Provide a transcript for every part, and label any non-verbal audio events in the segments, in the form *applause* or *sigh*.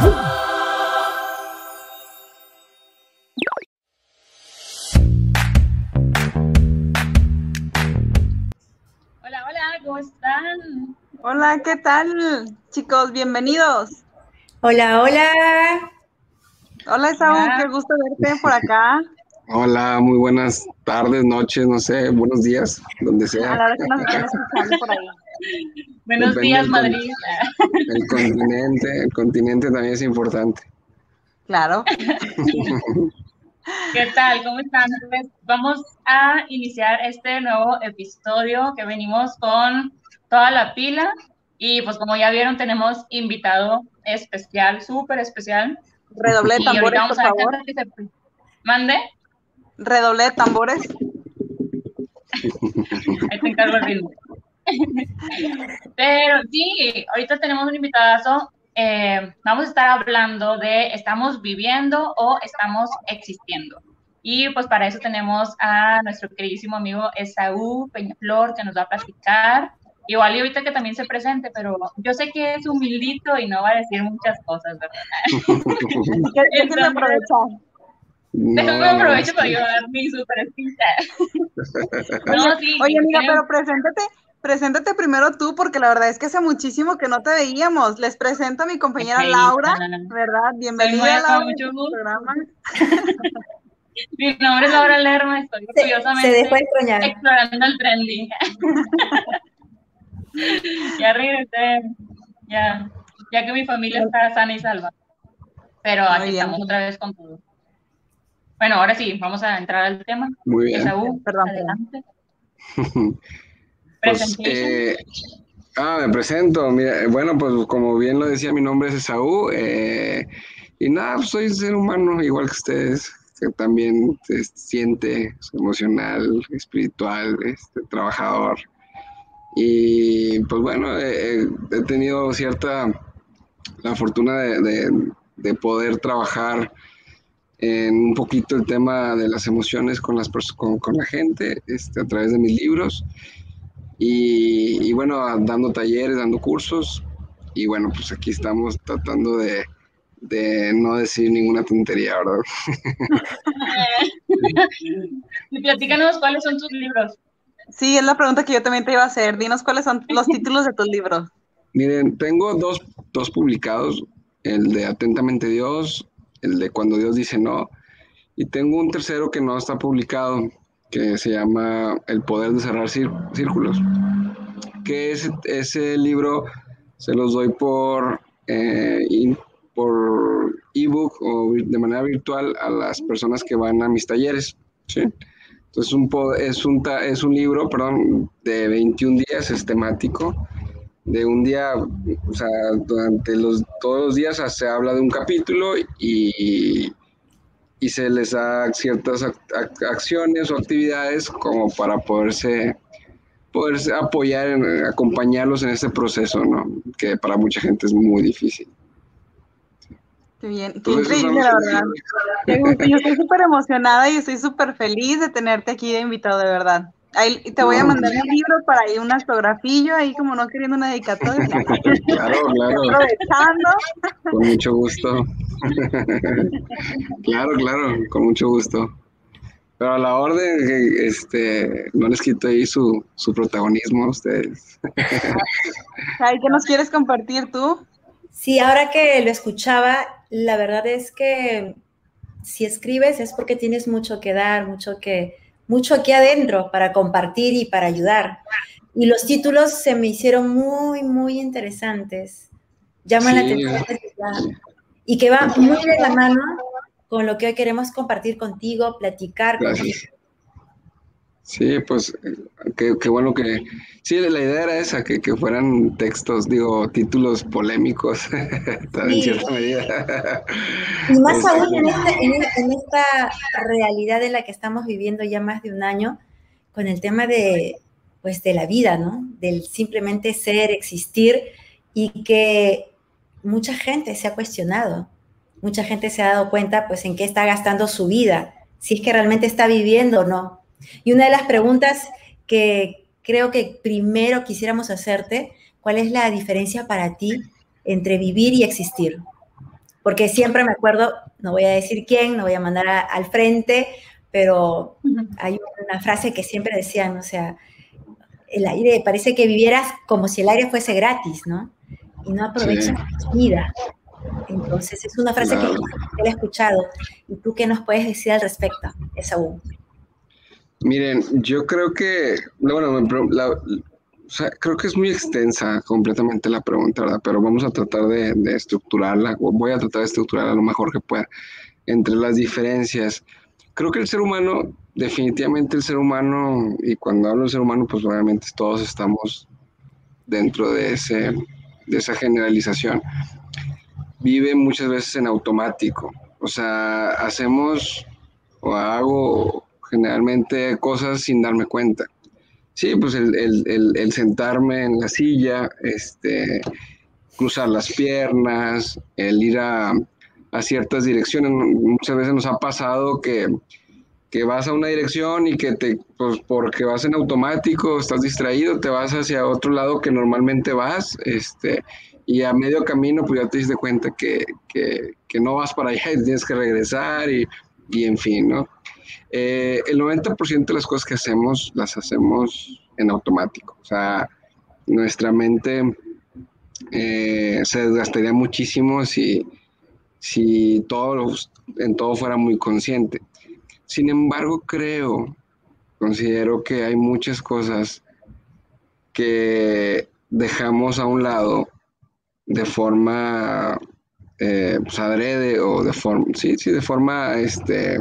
Hola, hola, ¿cómo están? Hola, ¿qué tal? Chicos, bienvenidos. Hola, hola. Hola, Saúl, qué gusto verte por acá. Hola, muy buenas tardes, noches, no sé, buenos días, donde sea. A la hora que nos estén escuchando por ahí. Buenos Depende días, Madrid. El continente, el continente también es importante. Claro. *laughs* ¿Qué tal? ¿Cómo están? Pues vamos a iniciar este nuevo episodio que venimos con toda la pila y pues como ya vieron tenemos invitado especial, súper especial. Redoble de tambores, vamos por favor. se- Mande, Redoble de tambores. ahí te encargo el ritmo. *laughs* Pero sí, ahorita tenemos un invitadazo. eh, vamos a estar hablando de estamos viviendo o estamos existiendo. Y pues para eso tenemos a nuestro queridísimo amigo Esaú Peñaflor que nos va a platicar. Igual y ahorita que también se presente, pero yo sé que es humildito y no va a decir muchas cosas, ¿verdad? ¿Qué, qué quieren aprovechar? Déjame No, aprovecho para yo dar mi super. *laughs* No, sí, Oye, amiga, pero preséntate, preséntate primero tú, porque la verdad es que hace muchísimo que no te veíamos. Les presento a mi compañera Laura, ah. ¿verdad? Bienvenida, nueva, Laura, mucho gusto. programa. *laughs* Mi nombre es Laura Lerma, estoy Se, orgullosamente se dejó extrañar. explorando el trending. *laughs* ya regresé, ya, ya que mi familia está sana y salva. Pero Muy aquí bien. estamos otra vez con todo. Bueno, ahora sí, vamos a entrar al tema. Muy bien. Esaú, Perdón, adelante. *laughs* Pues, eh, ah, me presento. Mira, eh, bueno, pues como bien lo decía, mi nombre es Esaú. eh, y nada, pues, soy un ser humano igual que ustedes, que también se siente emocional, espiritual, este, trabajador. Y pues bueno, eh, he tenido cierta la fortuna de, de- de poder trabajar en un poquito el tema de las emociones con, las con, con la gente este, a través de mis libros y, y bueno, dando talleres, dando cursos y bueno, pues aquí estamos tratando de, de no decir ninguna tontería, ¿verdad? *laughs* Y platícanos cuáles son tus libros. Sí, es la pregunta que yo también te iba a hacer. Dinos cuáles son los *laughs* títulos de tus libros. Miren, tengo dos, dos publicados, el de Atentamente Dios, el de Cuando Dios dice no, y tengo un tercero que no está publicado, que se llama El poder de cerrar cír- círculos, que ese, ese libro se los doy por, eh, in- por ebook o de manera virtual a las personas que van a mis talleres, ¿sí? Entonces un es, un es un libro, perdón, de 21 días, es temático, de un día, o sea, durante los, todos los días se habla de un capítulo y, y se les da ciertas ac- ac- acciones o actividades como para poderse, poderse apoyar, en, acompañarlos en este proceso, ¿no? Que para mucha gente es muy difícil. Qué bien, qué increíble, la verdad. Yo estoy súper emocionada y estoy súper feliz de tenerte aquí de invitado, de verdad. Ahí te voy a mandar un libro para ahí, un autografillo, ahí como no queriendo una dedicatoria. *laughs* Claro, claro, Aprovechando. con mucho gusto. *laughs* Claro, claro, con mucho gusto. Pero a la orden, este, no les quito ahí su, su protagonismo a ustedes. *laughs* Ay, ¿qué nos quieres compartir tú? Sí, ahora que lo escuchaba, la verdad es que si escribes es porque tienes mucho que dar, mucho que, mucho aquí adentro para compartir y para ayudar. Y los títulos se me hicieron muy, muy interesantes. Llaman la Sí. atención y que va muy de la mano con lo que hoy queremos compartir contigo, platicar contigo. Gracias. Sí, pues eh, qué, qué bueno que... Sí, la idea era esa, que, que fueran textos, digo, títulos polémicos, *laughs* en cierta medida. Y más Este, aún en esta, en, en esta realidad en la que estamos viviendo ya más de un año, con el tema de, pues, de la vida, ¿no? Del simplemente ser, existir, y que mucha gente se ha cuestionado, mucha gente se ha dado cuenta, pues, en qué está gastando su vida, si es que realmente está viviendo o no. Y una de las preguntas que creo que primero quisiéramos hacerte, ¿cuál es la diferencia para ti entre vivir y existir? porque siempre me acuerdo, no voy a decir quién, no voy a mandar al frente, pero hay una frase que siempre decían, o sea, el aire, parece que vivieras como si el aire fuese gratis, ¿no? Y no aprovechas tu vida. Entonces, es una frase que he escuchado. ¿Y tú qué nos puedes decir al respecto, Esaú? Miren, yo creo que, bueno, creo que es muy extensa completamente la pregunta, ¿verdad? Pero vamos a tratar de, de estructurarla, voy a tratar de estructurarla lo mejor que pueda. Entre las diferencias, creo que el ser humano, definitivamente el ser humano, y cuando hablo del ser humano, pues obviamente todos estamos dentro de, ese, de esa generalización, vive muchas veces en automático. O sea, hacemos o hago generalmente cosas sin darme cuenta. Sí, pues el, sentarme en la silla, este, cruzar las piernas, el ir a, ciertas direcciones. Muchas veces nos ha pasado que, vas a una dirección y que te, pues porque vas en automático, estás distraído, te vas hacia otro lado que normalmente vas, este, y a medio camino pues ya te diste cuenta que, no vas para allá *laughs* y tienes que regresar y, y en fin, ¿no? Eh, el 90% de las cosas que hacemos las hacemos en automático. O sea, nuestra mente eh, se desgastaría muchísimo si, si todo, en todo fuera muy consciente. Sin embargo, creo, considero que hay muchas cosas que dejamos a un lado de forma eh, pues, adrede o de forma, sí, sí, de forma este,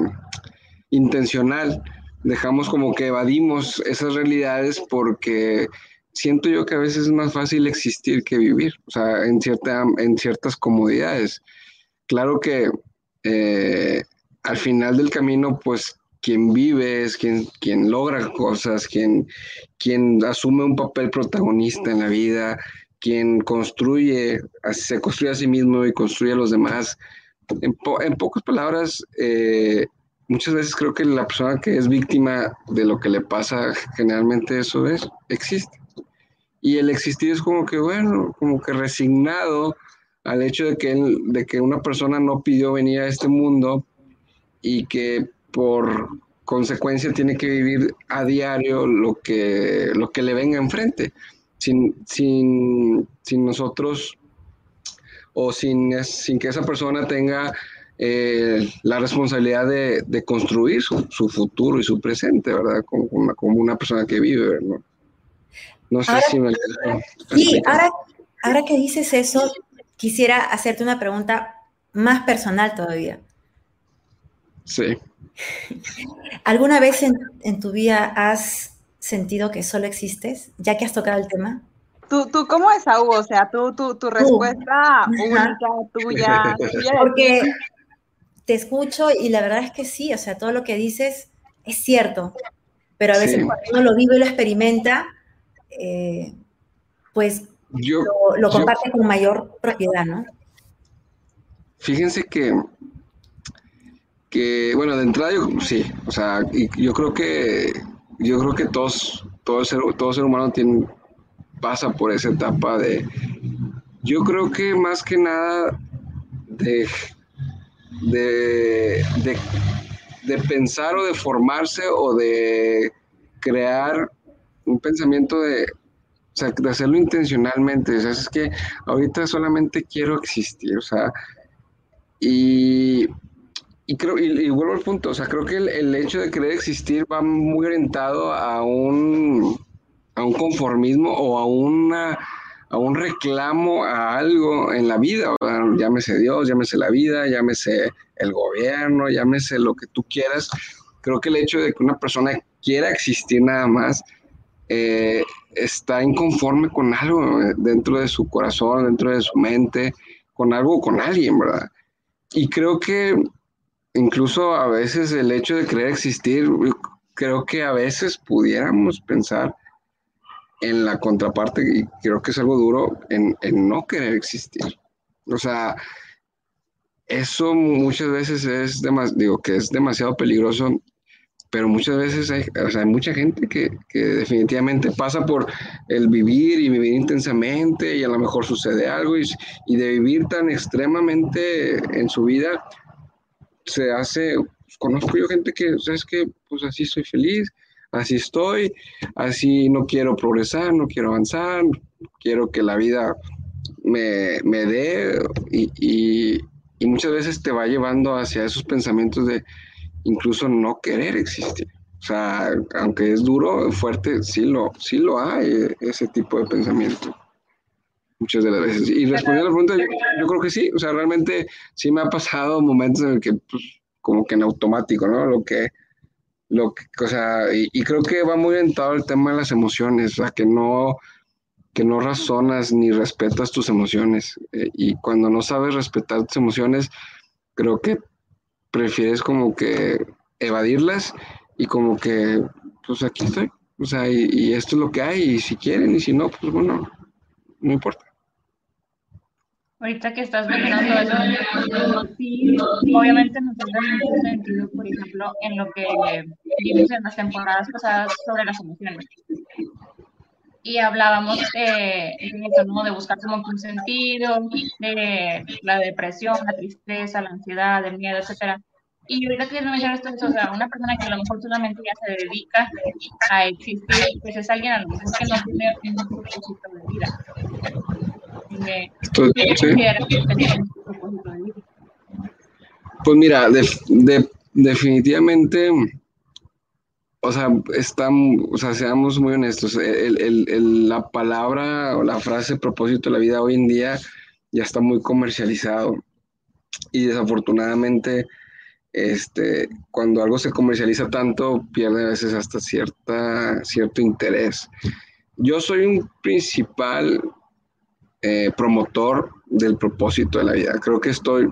intencional. Dejamos como que evadimos esas realidades porque siento yo que a veces es más fácil existir que vivir, o sea, en, cierta, en ciertas comodidades. Claro que eh, al final del camino, pues quien vive es quien, quien logra cosas, quien, quien asume un papel protagonista en la vida, quien construye, se construye a sí mismo y construye a los demás. En, pocas palabras, eh, muchas veces creo que la persona que es víctima de lo que le pasa, generalmente eso es, existe. Y el existir es como que, bueno, como que resignado al hecho de que, de que una persona no pidió venir a este mundo y que por consecuencia tiene que vivir a diario lo que, lo que le venga enfrente, sin, sin, sin nosotros o sin, sin que esa persona tenga eh, la responsabilidad de, construir su, futuro y su presente, ¿verdad? Como una, como una persona que vive, ¿no? No sé si me... Sí, ahora, ahora que dices eso, quisiera hacerte una pregunta más personal todavía. Sí. ¿Alguna vez en, tu vida has sentido que solo existes, ya que has tocado el tema? ¿Tú, tú cómo es, Hugo? O sea, tú, tú, tu respuesta única, tuya. *laughs* Porque te escucho y la verdad es que sí, o sea, todo lo que dices es cierto, pero a veces cuando uno lo vive y lo experimenta, eh, pues lo, comparte con mayor propiedad, ¿no? Fíjense que, bueno, de entrada yo, sí, o sea, yo creo que, yo creo que todos, todo ser, todo ser humano tiene, pasa por esa etapa de, yo creo que más que nada de de, de, pensar o de formarse o de crear un pensamiento de, o sea, de hacerlo intencionalmente. O sea, es que ahorita solamente quiero existir, o sea, y, y creo, y, vuelvo al punto, o sea, creo que el, hecho de querer existir va muy orientado a un, a un conformismo o a una a un reclamo a algo en la vida, llámese Dios, llámese la vida, llámese el gobierno, llámese lo que tú quieras. Creo que el hecho de que una persona quiera existir nada más eh, está inconforme con algo dentro de su corazón, dentro de su mente, con algo, con alguien, ¿verdad? Y creo que incluso a veces el hecho de querer existir, creo que a veces pudiéramos pensar en la contraparte, y creo que es algo duro, en, no querer existir. O sea, eso muchas veces es, digo, que es demasiado peligroso pero muchas veces hay, mucha gente que, definitivamente pasa por el vivir y vivir intensamente y a lo mejor sucede algo y de vivir tan extremadamente en su vida se hace, conozco yo gente que, ¿sabes que Pues así soy feliz, así estoy, así no quiero progresar, no quiero avanzar, quiero que la vida me, me dé y, y, y muchas veces te va llevando hacia esos pensamientos de incluso no querer existir. O sea, aunque es duro, fuerte, sí lo, sí lo hay, ese tipo de pensamiento. Muchas de las veces. Y respondiendo a la pregunta, yo, creo que sí. O sea, realmente sí me ha pasado momentos en el que, pues, como que en automático, ¿no? Lo que, lo que, o sea, y, y creo que va muy orientado el tema de las emociones, o sea, que no, que no razonas ni respetas tus emociones. Eh, y cuando no sabes respetar tus emociones, creo que prefieres como que evadirlas y como que, pues aquí estoy. O sea, y, esto es lo que hay, y si quieren, y si no, pues bueno, no importa. Ahorita que estás mencionando eso, sí, obviamente nos da mucho sentido, por ejemplo, en lo que vimos en las temporadas pasadas sobre las emociones. Y hablábamos de, eso, ¿no? de buscar como un sentido, de la depresión, la tristeza, la ansiedad, el miedo, etcétera. Y ahorita que mencionas esto, o sea, una persona que a lo mejor solamente ya se dedica a existir, pues es alguien a lo mejor que no tiene un propósito de vida. Pues mira, de, de, definitivamente, o sea, estamos, o sea, seamos muy honestos, el, el, el, la palabra o la frase propósito de la vida hoy en día ya está muy comercializado y desafortunadamente este, cuando algo se comercializa tanto, pierde a veces hasta cierta, cierto interés. Yo soy un principal eh, promotor del propósito de la vida. Creo que estoy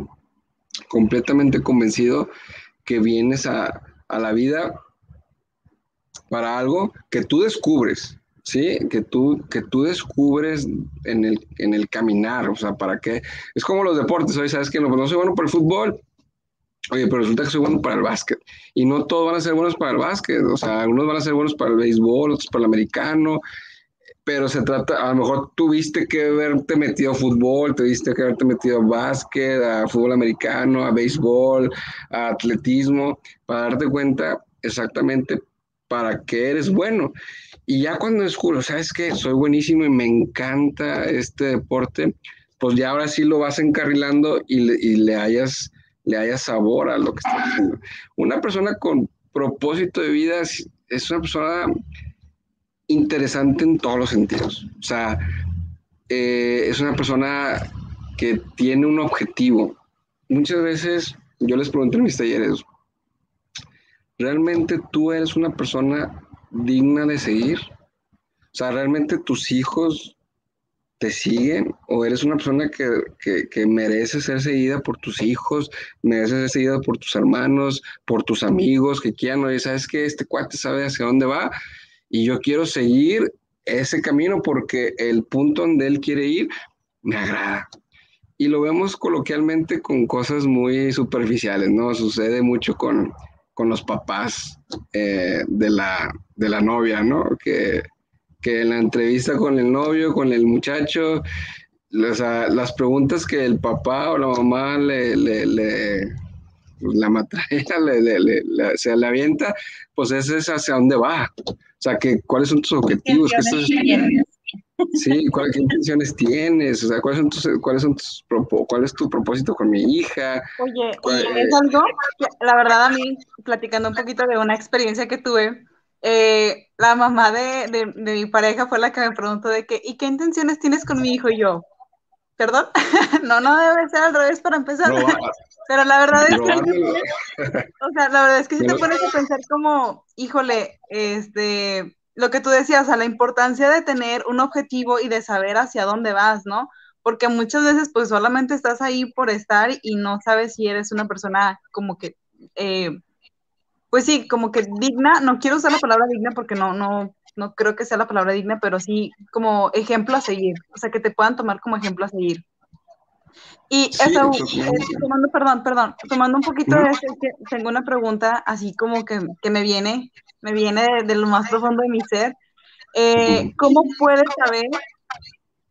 completamente convencido que vienes a, a la vida para algo que tú descubres, ¿sí? Que tú, que tú descubres en el, en el caminar, o sea, ¿para qué? Es como los deportes, hoy sabes que no, pues no soy bueno por el fútbol, Oye, pero resulta que soy bueno para el básquet. Y no todos van a ser buenos para el básquet. O sea, algunos van a ser buenos para el béisbol, otros para el americano. Pero se trata, a lo mejor tuviste que haberte metido fútbol, tuviste que haberte metido básquet, a fútbol americano, a béisbol, a atletismo, para darte cuenta exactamente para qué eres bueno. Y ya cuando descubro, ¿sabes qué? Soy buenísimo y me encanta este deporte, pues ya ahora sí lo vas encarrilando y le, y le hayas le sabor a lo que está haciendo. Una persona con propósito de vida es, una persona interesante en todos los sentidos. O sea, eh, es una persona que tiene un objetivo. Muchas veces yo les pregunto en mis talleres, ¿realmente tú eres una persona digna de seguir? O sea, ¿realmente tus hijos te siguen o eres una persona que, que, merece ser seguida por tus hijos, merece ser seguida por tus hermanos, por tus amigos que quieran, oye, sabes que este cuate sabe hacia dónde va y yo quiero seguir ese camino porque el punto donde él quiere ir me agrada. Y lo vemos coloquialmente con cosas muy superficiales, ¿no? Sucede mucho con, con los papás eh, de, la, de la novia, ¿no? Que que en la entrevista con el novio, con el muchacho, las preguntas que el papá o la mamá le, le la matraera, *laughs* le, se le avienta, pues ese es hacia dónde va. O sea, que, ¿cuáles son tus objetivos? ¿Qué Sí, ¿qué intenciones tienes? O sea, ¿cuáles son tus, cuáles son tus cuál es tu propósito con mi hija? Oye, es algo la verdad a mí, platicando un poquito de una experiencia que tuve, eh, la mamá de, de, mi pareja fue la que me preguntó de que, ¿y qué intenciones tienes con mi hijo? Y yo, ¿perdón? *laughs* no, no debe ser al revés para empezar. *laughs* Pero la verdad es que, o sea, la verdad es que si te pones a pensar como, híjole, este, lo que tú decías, o sea, la importancia de tener un objetivo y de saber hacia dónde vas, ¿no? Porque muchas veces pues solamente estás ahí por estar y no sabes si eres una persona como que eh, pues sí, como que digna, no quiero usar la palabra digna porque no, no, no creo que sea la palabra digna, pero sí como ejemplo a seguir, o sea, que te puedan tomar como ejemplo a seguir. Y eso, eh, tomando, perdón, perdón, tomando un poquito de eso, tengo una pregunta así como que, que me viene, me viene de, lo más profundo de mi ser. Eh, ¿Cómo puedes saber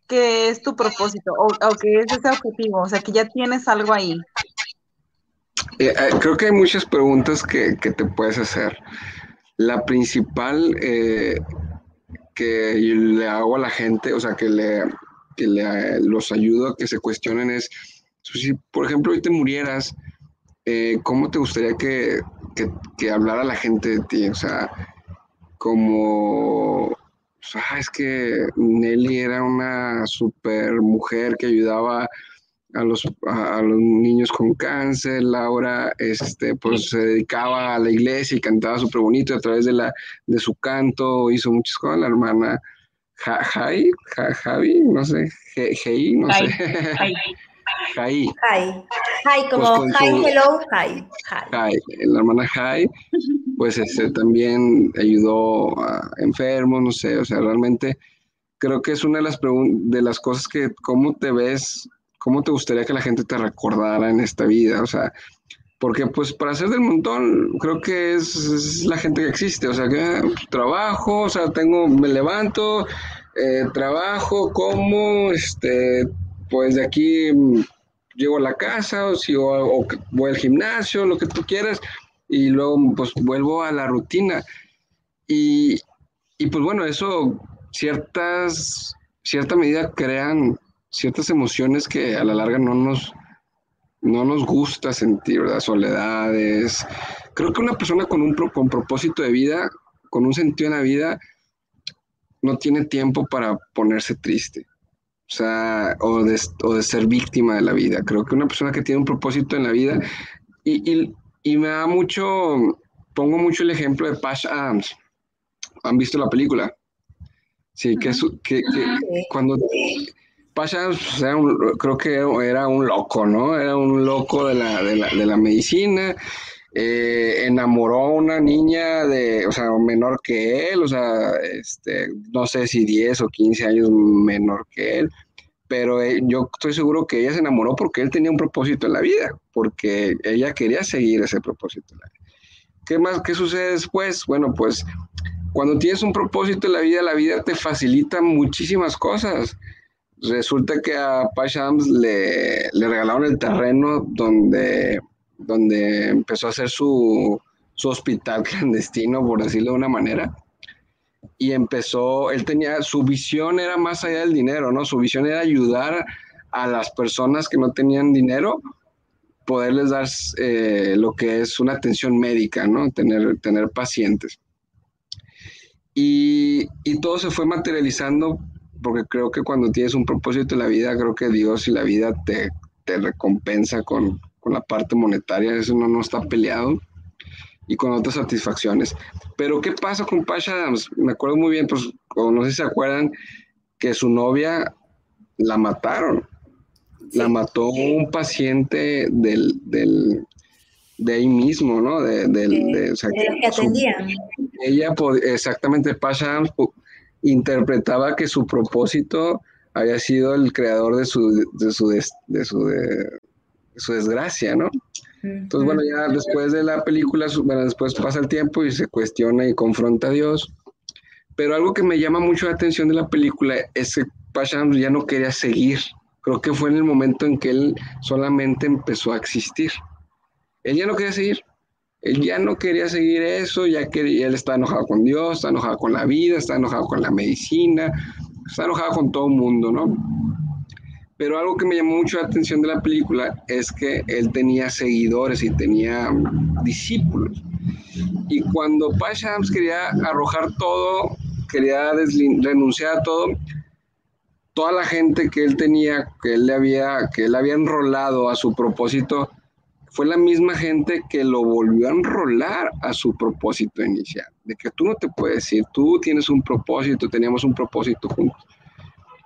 qué es tu propósito o, o, qué es ese objetivo? O sea, que ya tienes algo ahí. Eh, creo que hay muchas preguntas que, que, te puedes hacer. La principal que le hago a la gente, o sea, que le, que le, los ayudo a que se cuestionen es, si por ejemplo hoy te murieras, eh, ¿cómo te gustaría que, que, que, hablara la gente de ti? O sea, como, ah, es que Nelly era una super mujer que ayudaba a los, a, los niños con cáncer, Laura este, pues, se dedicaba a la iglesia y cantaba súper bonito a través de, la, de su canto, hizo muchas cosas, la hermana Jai, Javi, no sé, Jai, no sé. Jai. Jai. *laughs* como pues Hi, hello, Jai. Jai. La hermana Jai, pues este, también ayudó a enfermos, no sé, o sea, realmente creo que es una de las, de las cosas que, ¿cómo te ves? ¿Cómo te gustaría que la gente te recordara en esta vida? O sea, porque pues para ser del montón creo que es, la gente que existe, o sea, que pues, trabajo, o sea, tengo, me levanto, eh, trabajo, como, este, pues de aquí llego a la casa, o, si, voy al gimnasio, lo que tú quieras, y luego pues vuelvo a la rutina. Y, y pues bueno, eso ciertas, cierta medida crean ciertas emociones que a la larga no nos, no nos gusta sentir, ¿verdad? Soledades. Creo que una persona con un con propósito de vida, con un sentido en la vida, no tiene tiempo para ponerse triste. O sea, o de, o de ser víctima de la vida. Creo que una persona que tiene un propósito en la vida, y, y, y me da mucho, pongo mucho el ejemplo de Pash Adams. ¿Han visto la película? Sí, que, que, que cuando Pasha creo que era un loco, ¿no? Era un loco de la, de la, de la medicina. Eh, enamoró a una niña de, o sea, menor que él, o sea, este, no sé si 10 o 15 años menor que él, pero eh, yo estoy seguro que ella se enamoró porque él tenía un propósito en la vida, porque ella quería seguir ese propósito en la vida. ¿Qué más? ¿Qué sucede después? Bueno, pues cuando tienes un propósito en la vida, la vida te facilita muchísimas cosas resulta que a Pashams le, le regalaron el terreno donde, donde empezó a hacer su, su hospital *laughs* clandestino, por decirlo de una manera. Y empezó, él tenía, su visión era más allá del dinero, ¿no? Su visión era ayudar a las personas que no tenían dinero, poderles dar eh, lo que es una atención médica, ¿no? Tener, tener pacientes. Y, y todo se fue materializando porque creo que cuando tienes un propósito en la vida, creo que Dios y la vida te, te recompensa con, con, la parte monetaria, eso no, no está peleado, y con otras satisfacciones. Pero ¿qué pasa con Pasha Adams? Me acuerdo muy bien, pues, no sé si se acuerdan, que su novia la mataron. La mató un paciente del, del, de ahí mismo, ¿no? De, del, de, o sea, que atendían. ella, exactamente, Pasha Adams interpretaba que su propósito había sido el creador de su, de su, de, su, de, su desgracia, ¿no? Entonces, bueno, ya después de la película, bueno, después pasa el tiempo y se cuestiona y confronta a Dios. Pero algo que me llama mucho la atención de la película es que Pasham ya no quería seguir. Creo que fue en el momento en que él solamente empezó a existir. Él ya no quería seguir. Él ya no quería seguir eso, ya que él está enojado con Dios, está enojado con la vida, está enojado con la medicina, está enojado con todo el mundo, ¿no? Pero algo que me llamó mucho la atención de la película es que él tenía seguidores y tenía discípulos. Y cuando Pashams quería arrojar todo, quería renunciar a todo, toda la gente que él tenía, que él le había, que él había enrolado a su propósito, fue la misma gente que lo volvió a enrolar a su propósito inicial, de que tú no te puedes ir, tú tienes un propósito, teníamos un propósito juntos.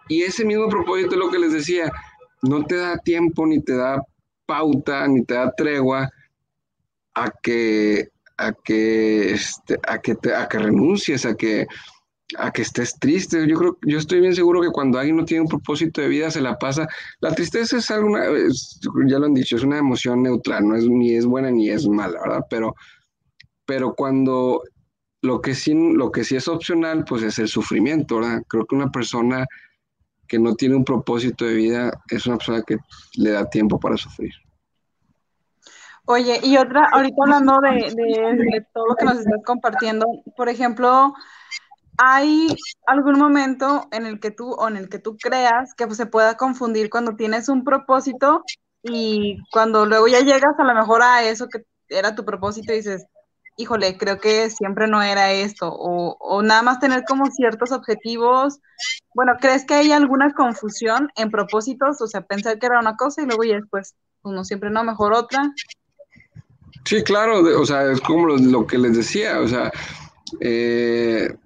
Y ese mismo propósito es lo que les decía, no te da tiempo, ni te da pauta, ni te da tregua a que, a que, este, a que, a que renuncies, a que, a que estés triste. Yo creo, yo estoy bien seguro que cuando alguien no tiene un propósito de vida se la pasa. La tristeza es alguna, ya lo han dicho, es una emoción neutral, no es ni es buena ni es mala, ¿verdad? Pero, pero cuando lo que sí, lo que sí es opcional, pues es el sufrimiento, ¿verdad? Creo que una persona que no tiene un propósito de vida es una persona que le da tiempo para sufrir. Oye, y otra, ahorita hablando de, de, todo lo que nos estás compartiendo, por ejemplo, ¿hay algún momento en el que tú o en el que tú creas que se pueda confundir cuando tienes un propósito y cuando luego ya llegas a lo mejor a eso que era tu propósito y dices, híjole, creo que siempre no era esto, o, o nada más tener como ciertos objetivos. Bueno, ¿crees que hay alguna confusión en propósitos? O sea, pensar que era una cosa y luego ya después, uno siempre no, mejor otra. Sí, claro, o sea, es como lo, que les decía, o sea, eh,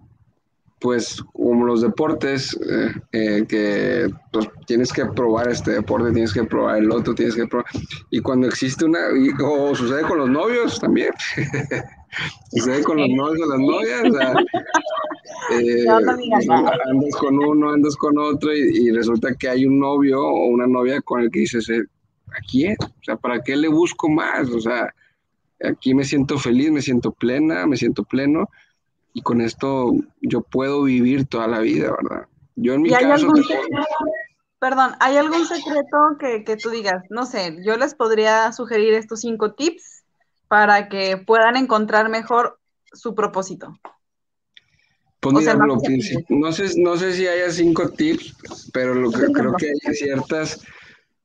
pues como los deportes, eh, eh, que pues, tienes que probar este deporte, tienes que probar el otro, tienes que probar, y cuando existe una, o sucede con los novios también, *laughs* sucede con los novios las novias, o sea, *laughs* andas con uno, andas con otro, y, y, resulta que hay un novio o una novia con el que dices, ¿a quién? O sea, ¿para qué le busco más? O sea, aquí me siento feliz, me siento plena, me siento pleno y con esto yo puedo vivir toda la vida, ¿verdad? Yo en mi caso... Perdón, ¿hay algún secreto que, que, tú digas? No sé, yo les podría sugerir estos cinco tips para que puedan encontrar mejor su propósito. Pues mira, no, sé, no sé si haya cinco tips, pero lo que creo que hay ciertas,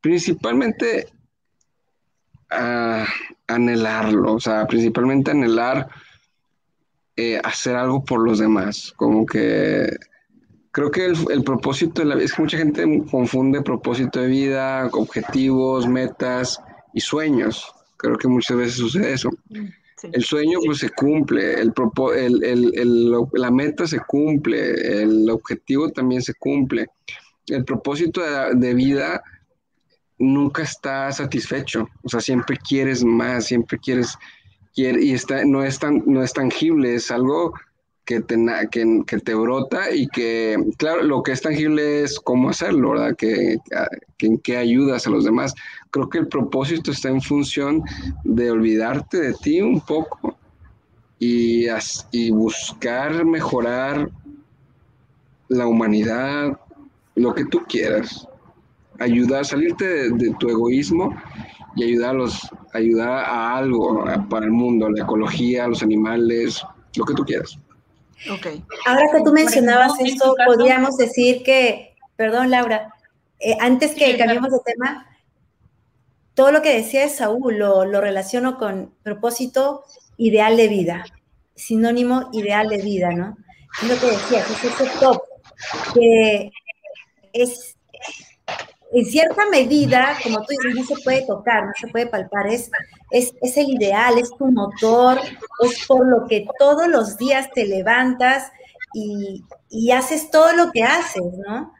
principalmente a anhelarlo, o sea, principalmente anhelar eh, hacer algo por los demás, como que creo que el, propósito de la vida, es que mucha gente confunde propósito de vida, objetivos, metas y sueños, creo que muchas veces sucede eso. El sueño pues se cumple, el, el, la meta se cumple, el objetivo también se cumple. El propósito de, de vida nunca está satisfecho, o sea, siempre quieres más, siempre quieres, y está, no, es tan, no es tangible, es algo que te, que, que, te brota y que, claro, lo que es tangible es cómo hacerlo, ¿verdad? Que, en qué ayudas a los demás. Creo que el propósito está en función de olvidarte de ti un poco y, y buscar mejorar la humanidad, lo que tú quieras ayudar, salirte de, tu egoísmo y ayudar a, ayudar a algo para el mundo, la ecología, los animales, lo que tú quieras. Okay. Ahora que tú mencionabas esto, podríamos decir que, perdón Laura, eh, antes que cambiemos de tema, todo lo que decía Saúl lo, lo relaciono con propósito ideal de vida, sinónimo ideal de vida, ¿no? Es lo que decía, es ese top, que es en cierta medida, como tú dices, no se puede tocar, no se puede palpar, es, es, es, el ideal, es tu motor, es por lo que todos los días te levantas y, y haces todo lo que haces, ¿no?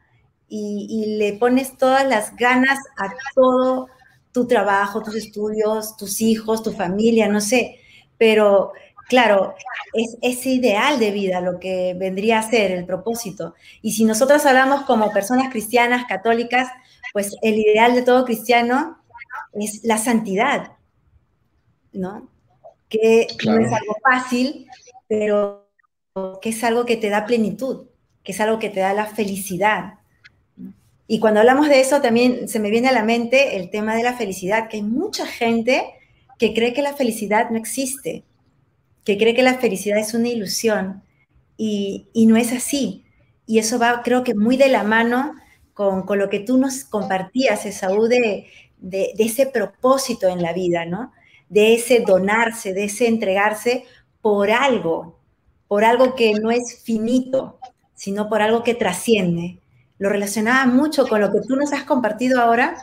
Y, y, le pones todas las ganas a todo tu trabajo, tus estudios, tus hijos, tu familia, no sé, pero claro, es ese ideal de vida lo que vendría a ser el propósito. Y si nosotros hablamos como personas cristianas, católicas, pues el ideal de todo cristiano es la santidad, ¿no? Que no es algo fácil, pero que es algo que te da plenitud, que es algo que te da la felicidad. Y cuando hablamos de eso, también se me viene a la mente el tema de la felicidad, que hay mucha gente que cree que la felicidad no existe, que cree que la felicidad es una ilusión, y, y no es así. Y eso va, creo que muy de la mano con, lo que tú nos compartías, Esaú, de, de, ese propósito en la vida, ¿no? De ese donarse, de ese entregarse por algo, por algo que no es finito, sino por algo que trasciende. Lo relacionaba mucho con lo que tú nos has compartido ahora,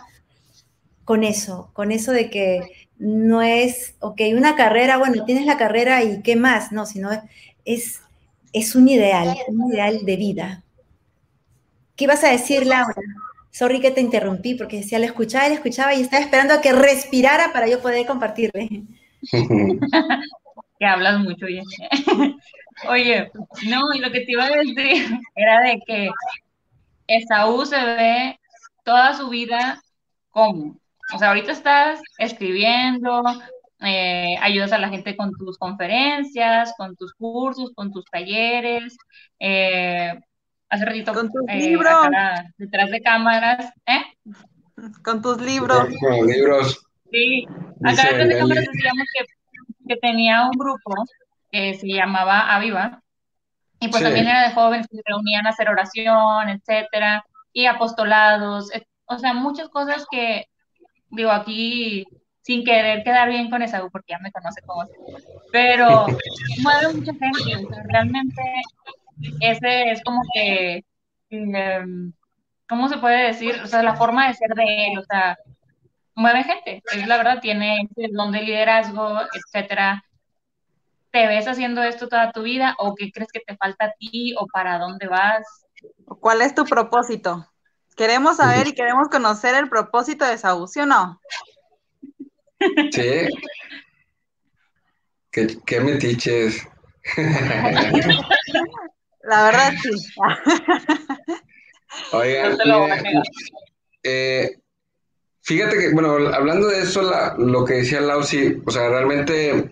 con eso, con eso de que no es, ok, una carrera, bueno, tienes la carrera y qué más, no, sino es, es un ideal, un ideal de vida. ¿Qué ibas a decir, Laura? Sorry que te interrumpí porque decía, le escuchaba y le escuchaba y estaba esperando a que respirara para yo poder compartirle. *laughs* que hablas mucho bien. *laughs* Oye, no, y lo que te iba a decir *laughs* era de que Esaú se ve toda su vida como, o sea, ahorita estás escribiendo, eh, ayudas a la gente con tus conferencias, con tus cursos, con tus talleres, eh, hace ratito Con tus eh, libros. acá detrás de cámaras, ¿eh? Con tus libros. Con, los libros. Sí, acá detrás de cámaras decíamos que, que tenía un grupo que se llamaba Aviva, y pues Sí. también era de jóvenes que se reunían a hacer oración, etcétera, y apostolados, et- o sea, muchas cosas que, digo, aquí sin querer quedar bien con Esaú, porque ya me conoce como pero *laughs* mueve mucha gente, o sea, realmente ese es como que, em, ¿cómo se puede decir? O sea, la forma de ser de él, o sea, mueve gente, es la verdad, tiene ese don de liderazgo, etcétera. ¿Te ves haciendo esto toda tu vida o qué crees que te falta a ti o para dónde vas? ¿Cuál es tu propósito? Queremos saber y queremos conocer el propósito de Saúl, ¿sí o no? Sí. *laughs* Qué, qué metiches. *laughs* La verdad sí. *laughs* Oigan, No te lo voy a mira, negar. eh, fíjate que, bueno, hablando de eso, la- lo que decía Lau, sí, o sea, realmente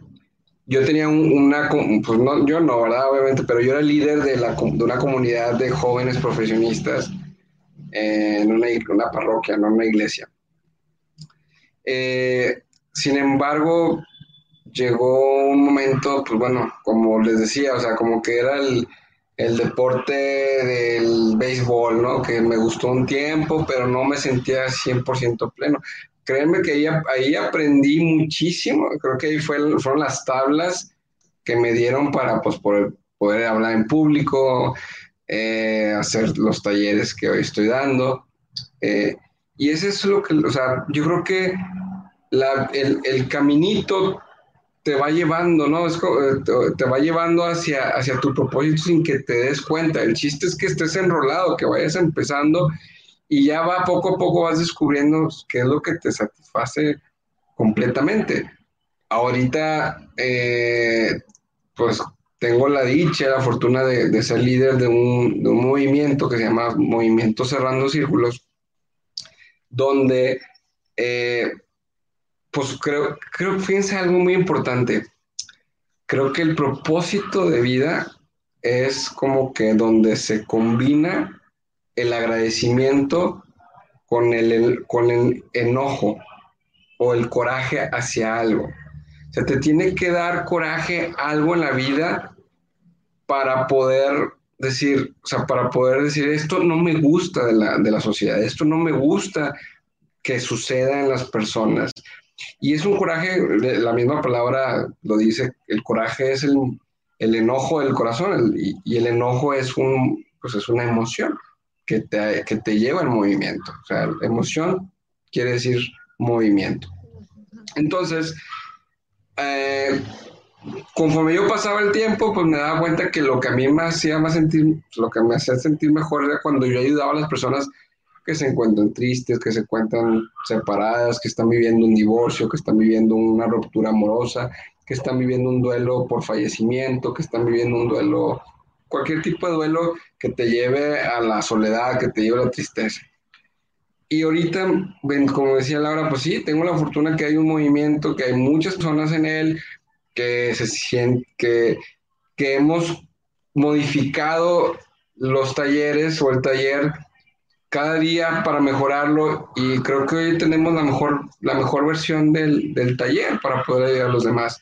yo tenía un- una, com- pues no, yo no, ¿verdad? Obviamente, pero yo era líder de, la, com- de una comunidad de jóvenes profesionistas eh, en una, una parroquia, no una iglesia. Eh, sin embargo, llegó un momento, pues bueno, como les decía, o sea, como que era el, el deporte del béisbol, ¿no? Que me gustó un tiempo, pero no me sentía 100% pleno. Créanme que ahí, aprendí muchísimo, creo que ahí fue, fueron las tablas que me dieron para pues, poder, hablar en público, eh, hacer los talleres que hoy estoy dando. eh, y ese es lo que, o sea, yo creo que el caminito te va llevando, ¿no? Eh, te va llevando hacia, hacia tu propósito sin que te des cuenta. El chiste es que estés enrolado, que vayas empezando y ya va poco a poco vas descubriendo qué es lo que te satisface completamente. Ahorita, eh, pues tengo la dicha, la fortuna de, de ser líder de un, de un movimiento que se llama Movimiento Cerrando Círculos, donde eh, pues creo, creo, fíjense algo muy importante. Creo que el propósito de vida es como que donde se combina el agradecimiento con el, con el enojo o el coraje hacia algo. O sea, te tiene que dar coraje algo en la vida para poder decir, o sea, para poder decir, esto no me gusta de la, de la sociedad, esto no me gusta que suceda en las personas. Y es un coraje, la misma palabra lo dice, el coraje es el, el enojo del corazón y, el enojo es, un, pues es una emoción que te, que te lleva al movimiento. O sea, emoción quiere decir movimiento. Entonces, eh, conforme yo pasaba el tiempo, pues me daba cuenta que lo que a mí me hacía más sentir, lo que me hacía sentir mejor era cuando yo ayudaba a las personas que se encuentran tristes, que se encuentran separadas, que están viviendo un divorcio, que están viviendo una ruptura amorosa, que están viviendo un duelo por fallecimiento, que están viviendo un duelo, cualquier tipo de duelo que te lleve a la soledad, que te lleve a la tristeza. Y ahorita, como decía Laura, pues sí, tengo la fortuna que hay un movimiento, que hay muchas personas en él, que se sienten, que, que hemos modificado los talleres o el taller cada día para mejorarlo y creo que hoy tenemos la mejor, la mejor versión del, del, taller para poder ayudar a los demás.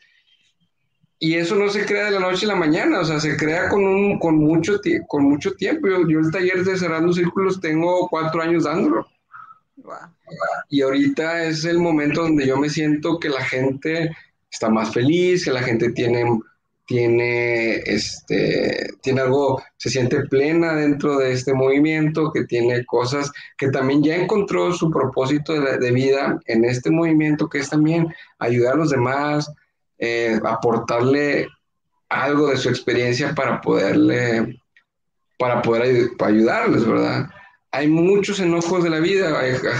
Y eso no se crea de la noche a la mañana, o sea, se crea con, un, con, mucho, con mucho tiempo. Yo, yo, el taller de Cerrando Círculos tengo cuatro años dándolo. Wow. Y ahorita es el momento donde yo me siento que la gente está más feliz, que la gente tiene tiene, este, tiene algo, se siente plena dentro de este movimiento, que tiene cosas, que también ya encontró su propósito de, vida en este movimiento, que es también ayudar a los demás, eh, aportarle algo de su experiencia para poderle, para poder ayudarles, ¿verdad? Hay muchos enojos de la vida,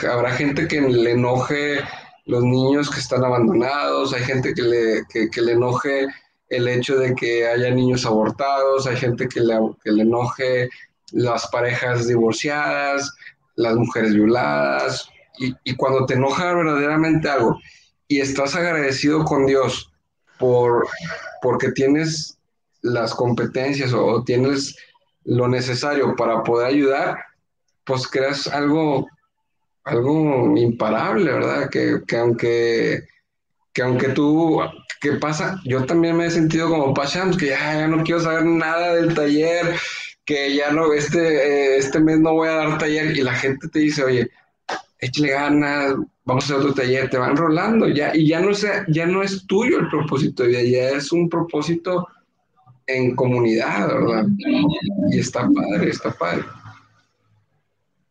habrá gente que le enoje los niños que están abandonados, hay gente que le, que le enoje el hecho de que haya niños abortados, hay gente que le, que le enoje las parejas divorciadas, las mujeres violadas, y, y, cuando te enoja verdaderamente algo y estás agradecido con Dios por, porque tienes las competencias o tienes lo necesario para poder ayudar, pues creas algo, algo imparable, ¿verdad? Que, que aunque que aunque tú, ¿qué pasa? Yo también me he sentido como Pachams, que ya, no quiero saber nada del taller, que ya no, este, eh, este mes no voy a dar taller, y la gente te dice, oye, échale ganas, vamos a hacer otro taller, te van rolando, ya, y ya no, sea, ya no es tuyo el propósito, ya, ya es un propósito en comunidad, ¿verdad? Y está padre, está padre.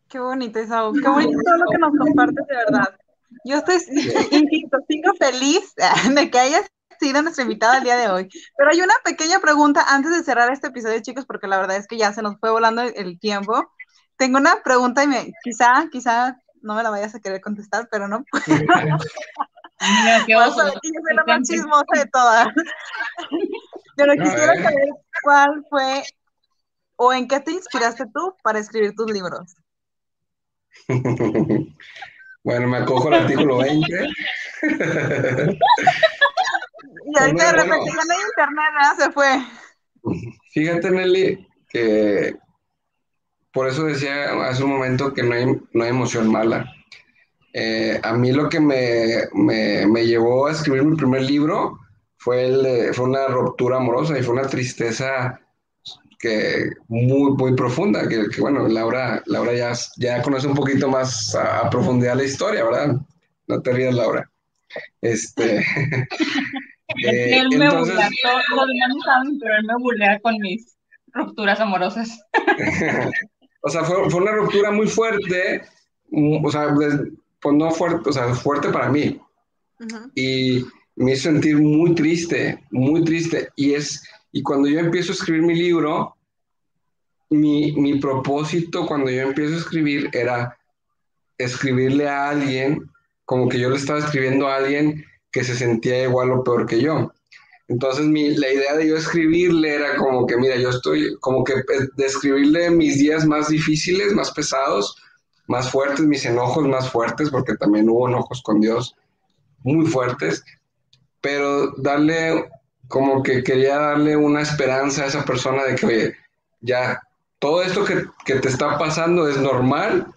Qué bonito, Isaú, qué bonito todo lo que nos compartes, de verdad. Yo estoy, *laughs* insisto, sigo feliz *laughs* de que hayas sido nuestra invitada el día de hoy. Pero hay una pequeña pregunta antes de cerrar este episodio, chicos, porque la verdad es que ya se nos fue volando el tiempo. Tengo una pregunta y me, quizá, quizá no me la vayas a querer contestar, pero no puedo. *laughs* Mira, qué oso, yo soy la más chismosa de todas. Pero quisiera saber cuál fue o en qué te inspiraste tú para escribir tus libros. Bueno, me acojo al artículo 20. y ahorita de repente ya no hay internet, ¿no? Se fue. Fíjate, Nelly, que por eso decía hace un momento que no hay, no hay emoción mala. Eh, a mí lo que me, me, me, llevó a escribir mi primer libro fue, el, fue una ruptura amorosa y fue una tristeza que muy, muy profunda, que, que, bueno, Laura, Laura ya, ya conoce un poquito más a, a, profundidad la historia, ¿verdad? No te rías, Laura. Este, *laughs* *laughs* eh, él me entonces... burla, todos los demás no saben, pero él me burlea con mis rupturas amorosas. *laughs* o sea, fue, fue, una ruptura muy fuerte, o sea, pues no fuerte, o sea, fuerte para mí. Uh -huh. Y me hizo sentir muy triste, muy triste. Y es, y cuando yo empiezo a escribir mi libro, mi, mi, propósito cuando yo empiezo a escribir era escribirle a alguien como que yo le estaba escribiendo a alguien que se sentía igual o peor que yo. Entonces mi, la idea de yo escribirle era como que, mira, yo estoy como que describirle mis días más difíciles, más pesados, más fuertes, mis enojos más fuertes, porque también hubo enojos con Dios muy fuertes, pero darle como que quería darle una esperanza a esa persona de que, oye, ya, todo esto que, que te está pasando es normal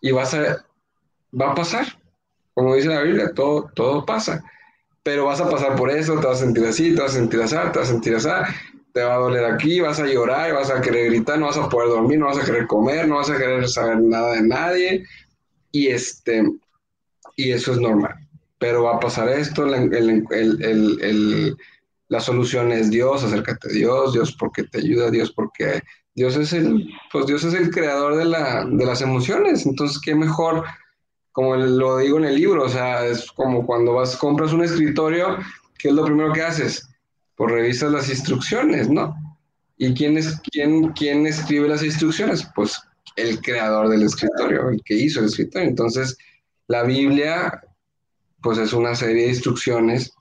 y vas a, va a pasar. Como dice la Biblia, todo, todo pasa. Pero vas a pasar por eso, te vas a sentir así, te vas a sentir así, te vas a sentir así, te va a doler aquí, vas a llorar, vas a querer gritar, no vas a poder dormir, no vas a querer comer, no vas a querer saber nada de nadie. Y, este, y eso es normal. Pero va a pasar esto, el, el, el, la solución es Dios, acércate a Dios, Dios porque te ayuda, Dios porque Dios es el, pues Dios es el creador de, la, de las emociones, entonces qué mejor, como lo digo en el libro, o sea, es como cuando vas, compras un escritorio, ¿qué es lo primero que haces? Pues revisas las instrucciones, ¿no? ¿Y quién, es, quién, quién escribe las instrucciones? Pues el creador del escritorio, el que hizo el escritorio. Entonces, la Biblia, pues es una serie de instrucciones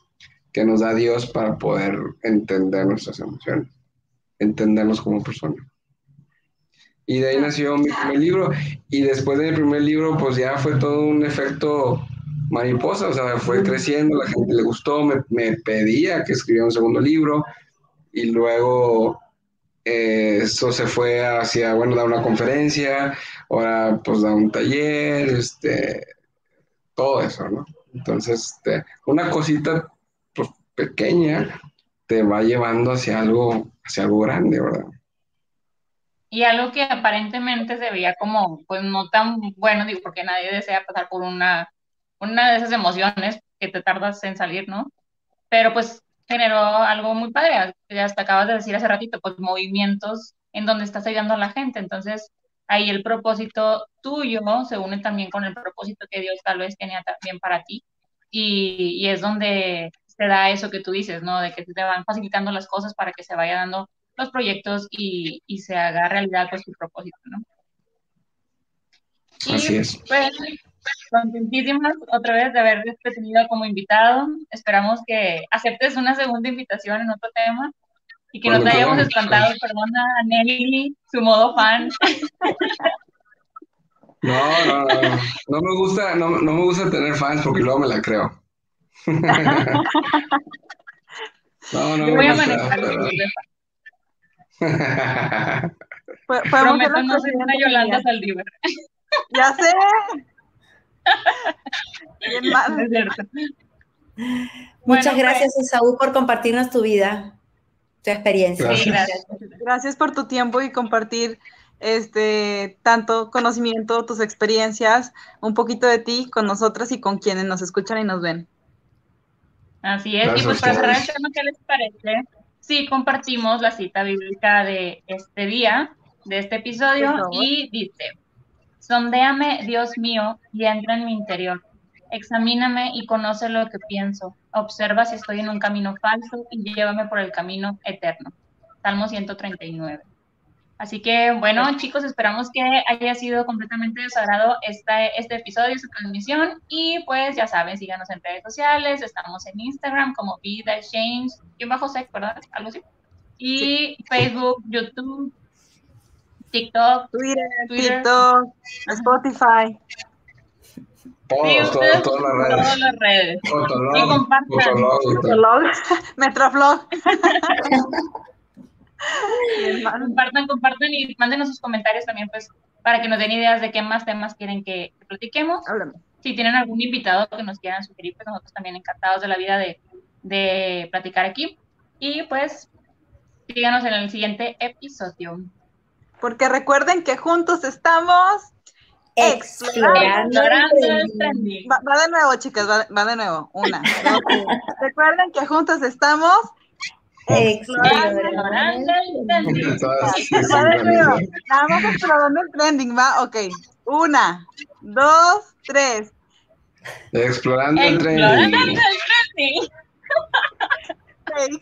que nos da Dios para poder entender nuestras emociones, entendernos como persona. Y de ahí nació mi primer libro. Y después de mi primer libro, pues ya fue todo un efecto mariposa, o sea, fue creciendo, la gente le gustó, me, me pedía que escribiera un segundo libro. Y luego eh, eso se fue hacia, bueno, dar una conferencia, ahora pues dar un taller, este, todo eso, ¿no? Entonces, este, una cosita pequeña te va llevando hacia algo, hacia algo grande, ¿verdad? Y algo que aparentemente se veía como, pues no tan bueno, digo, porque nadie desea pasar por una, una de esas emociones que te tardas en salir, ¿no? Pero pues generó algo muy padre, ya hasta acabas de decir hace ratito, pues movimientos en donde estás ayudando a la gente, entonces ahí el propósito tuyo se une también con el propósito que Dios tal vez tenía también para ti, y, y es donde te da eso que tú dices, ¿no? De que te van facilitando las cosas para que se vaya dando los proyectos y, y se haga realidad pues tu propósito, ¿no? Y, Así es. Pues, contentísimas otra vez de haberte tenido como invitado. Esperamos que aceptes una segunda invitación en otro tema y que no te hayamos espantado, perdona a Nelly, su modo fan. No, no, no, no me gusta, no, no me gusta tener fans porque luego me la creo. No, no, voy a manejar Prometo no ser una Yolanda Saldívar. Ya sé. Bien mal. Muchas gracias, pues, Saúl, por compartirnos tu vida, tu experiencia. Gracias. gracias. por tu tiempo y compartir este tanto conocimiento, tus experiencias, un poquito de ti con nosotras y con quienes nos escuchan y nos ven. Así es. y pues para cerrar el tema, ¿qué les parece? Sí, compartimos la cita bíblica de este día, de este episodio, y dice, sondéame, Dios mío, y entra en mi interior. Examíname y conoce lo que pienso. Observa si estoy en un camino falso y llévame por el camino eterno. Salmo 139. Así que, bueno, chicos, esperamos que haya sido completamente desagrado este, este episodio, esta transmisión. Y pues ya saben, síganos en redes sociales. Estamos en Instagram como Vida Change, y bajo sec, ¿verdad? Algo así. Y Facebook, YouTube, TikTok, Twitter, TikTok, Spotify. Todos, todas las redes. Todas las redes. y compartan. Metroflog. *laughs* *laughs* *laughs* compartan, compartan y mándenos sus comentarios también, pues, para que nos den ideas de qué más temas quieren que, platiquemos. Si tienen algún invitado que nos quieran sugerir, pues nosotros también encantados de la vida de, de platicar aquí. Y pues, síganos en el siguiente episodio. Porque recuerden que juntos estamos explorando, trending. Va, de nuevo, chicas, va, de nuevo. Una. *laughs* recuerden que juntos estamos Explorando el trending. Vamos explorando el trending, ¿va? Ok. Una, dos, tres. Explorando el trending. Explorando el trending.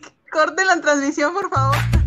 *laughs* Corte la transmisión, por favor.